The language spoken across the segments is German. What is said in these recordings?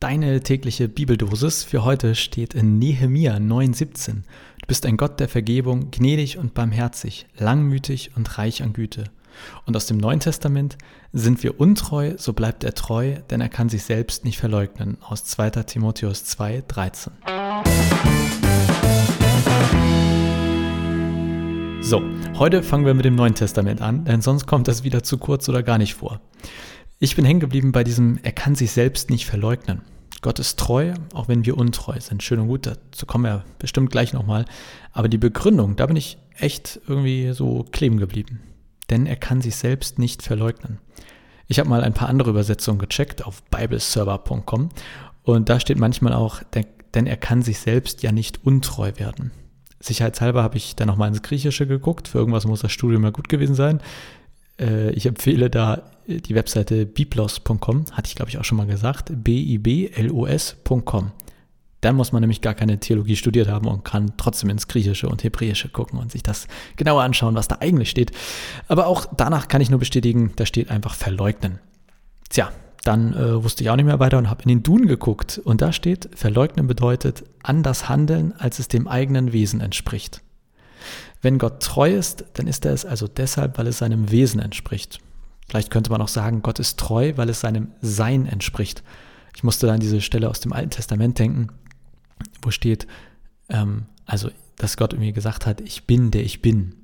Deine tägliche Bibeldosis für heute steht in Nehemia 9,17. Du bist ein Gott der Vergebung, gnädig und barmherzig, langmütig und reich an Güte. Und aus dem Neuen Testament sind wir untreu, so bleibt er treu, denn er kann sich selbst nicht verleugnen. Aus 2. Timotheus 2,13. So, heute fangen wir mit dem Neuen Testament an, denn sonst kommt das wieder zu kurz oder gar nicht vor. Ich bin hängen geblieben bei diesem, er kann sich selbst nicht verleugnen. Gott ist treu, auch wenn wir untreu sind. Schön und gut, dazu kommen wir bestimmt gleich nochmal. Aber die Begründung, da bin ich echt irgendwie so kleben geblieben. Denn er kann sich selbst nicht verleugnen. Ich habe mal ein paar andere Übersetzungen gecheckt auf bibleserver.com und da steht manchmal auch, denn er kann sich selbst ja nicht untreu werden. Sicherheitshalber habe ich dann nochmal ins Griechische geguckt. Für irgendwas muss das Studium ja gut gewesen sein. Äh, ich empfehle da die Webseite biblos.com, hatte ich glaube ich auch schon mal gesagt, b-i-b-l-o-s.com. Dann muss man nämlich gar keine Theologie studiert haben und kann trotzdem ins Griechische und Hebräische gucken und sich das genauer anschauen, was da eigentlich steht. Aber auch danach kann ich nur bestätigen, da steht einfach verleugnen. Tja, dann äh, wusste ich auch nicht mehr weiter und habe in den Duden geguckt und da steht, verleugnen bedeutet anders handeln, als es dem eigenen Wesen entspricht. Wenn Gott treu ist, dann ist er es also deshalb, weil es seinem Wesen entspricht. Vielleicht könnte man auch sagen, Gott ist treu, weil es seinem Sein entspricht. Ich musste da an diese Stelle aus dem Alten Testament denken, wo steht, ähm, also, dass Gott irgendwie gesagt hat, ich bin der ich bin.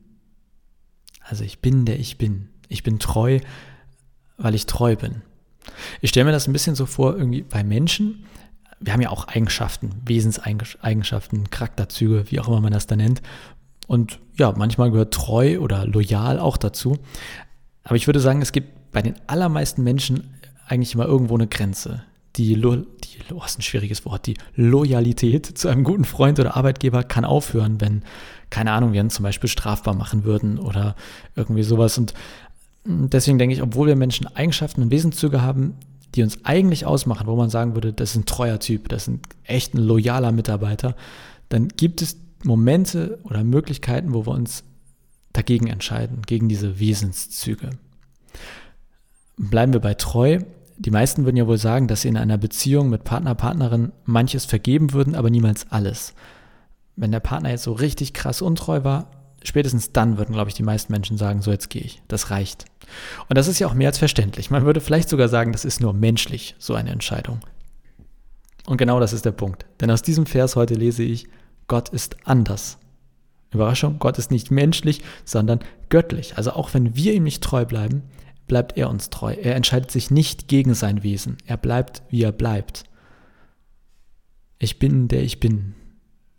Also ich bin der ich bin. Ich bin treu, weil ich treu bin. Ich stelle mir das ein bisschen so vor, irgendwie bei Menschen, wir haben ja auch Eigenschaften, Wesenseigenschaften, Charakterzüge, wie auch immer man das da nennt. Und ja, manchmal gehört treu oder loyal auch dazu. Aber ich würde sagen, es gibt bei den allermeisten Menschen eigentlich immer irgendwo eine Grenze. Die, Lo die oh, ist ein schwieriges Wort, die Loyalität zu einem guten Freund oder Arbeitgeber kann aufhören, wenn, keine Ahnung, wir ihn zum Beispiel strafbar machen würden oder irgendwie sowas. Und deswegen denke ich, obwohl wir Menschen Eigenschaften und Wesenszüge haben, die uns eigentlich ausmachen, wo man sagen würde, das ist ein treuer Typ, das ist ein echt ein loyaler Mitarbeiter, dann gibt es Momente oder Möglichkeiten, wo wir uns dagegen entscheiden, gegen diese Wesenszüge. Bleiben wir bei treu. Die meisten würden ja wohl sagen, dass sie in einer Beziehung mit Partner, Partnerin manches vergeben würden, aber niemals alles. Wenn der Partner jetzt so richtig krass untreu war, spätestens dann würden, glaube ich, die meisten Menschen sagen, so jetzt gehe ich, das reicht. Und das ist ja auch mehr als verständlich. Man würde vielleicht sogar sagen, das ist nur menschlich, so eine Entscheidung. Und genau das ist der Punkt. Denn aus diesem Vers heute lese ich, Gott ist anders. Überraschung, Gott ist nicht menschlich, sondern göttlich. Also auch wenn wir ihm nicht treu bleiben, bleibt er uns treu. Er entscheidet sich nicht gegen sein Wesen. Er bleibt, wie er bleibt. Ich bin, der ich bin.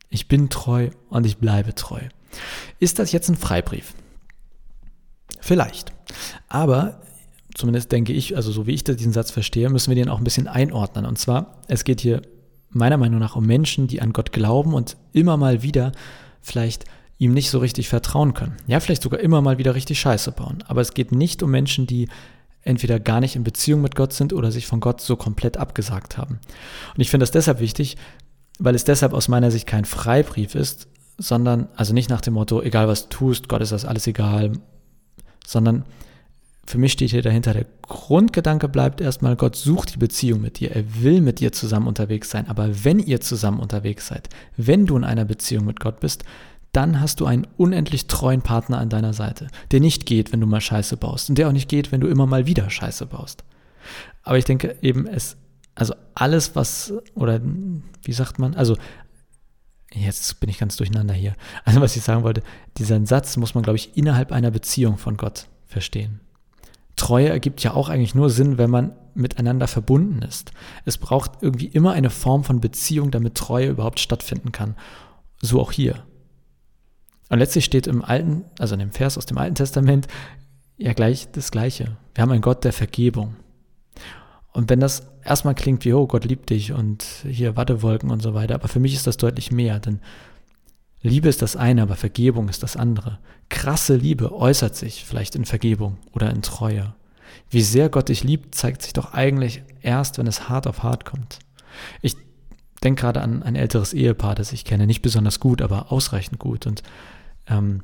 Ich bin treu und ich bleibe treu. Ist das jetzt ein Freibrief? Vielleicht. Aber zumindest denke ich, also so wie ich diesen Satz verstehe, müssen wir den auch ein bisschen einordnen. Und zwar, es geht hier meiner Meinung nach um Menschen, die an Gott glauben und immer mal wieder vielleicht ihm nicht so richtig vertrauen können. Ja, vielleicht sogar immer mal wieder richtig Scheiße bauen. Aber es geht nicht um Menschen, die entweder gar nicht in Beziehung mit Gott sind oder sich von Gott so komplett abgesagt haben. Und ich finde das deshalb wichtig, weil es deshalb aus meiner Sicht kein Freibrief ist, sondern, also nicht nach dem Motto, egal was du tust, Gott ist das alles egal, sondern für mich steht hier dahinter, der Grundgedanke bleibt erstmal, Gott sucht die Beziehung mit dir. Er will mit dir zusammen unterwegs sein. Aber wenn ihr zusammen unterwegs seid, wenn du in einer Beziehung mit Gott bist, dann hast du einen unendlich treuen Partner an deiner Seite, der nicht geht, wenn du mal Scheiße baust und der auch nicht geht, wenn du immer mal wieder Scheiße baust. Aber ich denke eben, es, also alles, was, oder wie sagt man, also jetzt bin ich ganz durcheinander hier. Also was ich sagen wollte, diesen Satz muss man, glaube ich, innerhalb einer Beziehung von Gott verstehen. Treue ergibt ja auch eigentlich nur Sinn, wenn man miteinander verbunden ist. Es braucht irgendwie immer eine Form von Beziehung, damit Treue überhaupt stattfinden kann. So auch hier. Und letztlich steht im Alten, also in dem Vers aus dem Alten Testament, ja gleich das Gleiche. Wir haben einen Gott der Vergebung. Und wenn das erstmal klingt wie, oh, Gott liebt dich und hier Wattewolken und so weiter, aber für mich ist das deutlich mehr, denn Liebe ist das eine, aber Vergebung ist das andere. Krasse Liebe äußert sich vielleicht in Vergebung oder in Treue. Wie sehr Gott dich liebt, zeigt sich doch eigentlich erst, wenn es hart auf hart kommt. Ich denke gerade an ein älteres Ehepaar, das ich kenne, nicht besonders gut, aber ausreichend gut. Und ähm,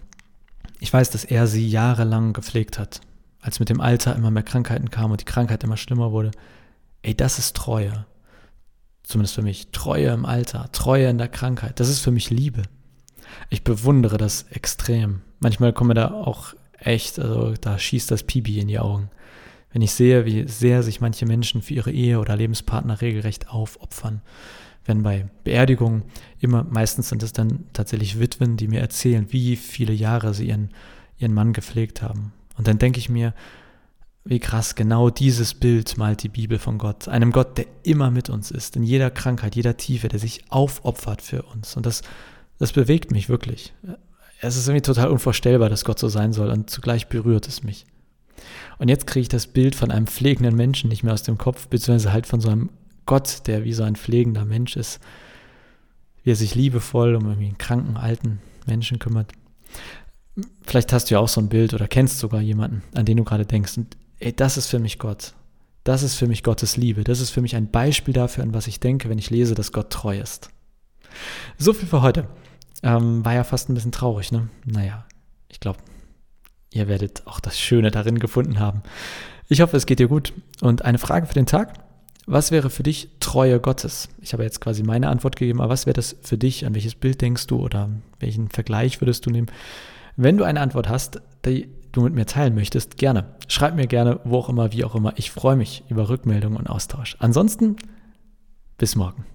ich weiß, dass er sie jahrelang gepflegt hat, als mit dem Alter immer mehr Krankheiten kamen und die Krankheit immer schlimmer wurde. Ey, das ist Treue. zumindest für mich, Treue im Alter, Treue in der Krankheit, das ist für mich Liebe. Ich bewundere das extrem. Manchmal kommen da auch echt, also da schießt das Pibi in die Augen. Wenn ich sehe, wie sehr sich manche Menschen für ihre Ehe oder Lebenspartner regelrecht aufopfern. Wenn bei Beerdigungen immer, meistens sind es dann tatsächlich Witwen, die mir erzählen, wie viele Jahre sie ihren, ihren Mann gepflegt haben. Und dann denke ich mir, wie krass, genau dieses Bild malt die Bibel von Gott. Einem Gott, der immer mit uns ist, in jeder Krankheit, jeder Tiefe, der sich aufopfert für uns. Und das, das bewegt mich wirklich. Es ist irgendwie total unvorstellbar, dass Gott so sein soll und zugleich berührt es mich. Und jetzt kriege ich das Bild von einem pflegenden Menschen nicht mehr aus dem Kopf, beziehungsweise halt von so einem Gott, der wie so ein pflegender Mensch ist, wie er sich liebevoll um irgendwie einen kranken, alten Menschen kümmert. Vielleicht hast du ja auch so ein Bild oder kennst sogar jemanden, an den du gerade denkst. Und ey, das ist für mich Gott. Das ist für mich Gottes Liebe. Das ist für mich ein Beispiel dafür, an was ich denke, wenn ich lese, dass Gott treu ist. So viel für heute. Ähm, war ja fast ein bisschen traurig, ne? Naja, ich glaube, ihr werdet auch das Schöne darin gefunden haben. Ich hoffe, es geht dir gut. Und eine Frage für den Tag. Was wäre für dich Treue Gottes? Ich habe jetzt quasi meine Antwort gegeben, aber was wäre das für dich? An welches Bild denkst du oder welchen Vergleich würdest du nehmen? Wenn du eine Antwort hast, die du mit mir teilen möchtest, gerne. Schreib mir gerne, wo auch immer, wie auch immer. Ich freue mich über Rückmeldungen und Austausch. Ansonsten, bis morgen.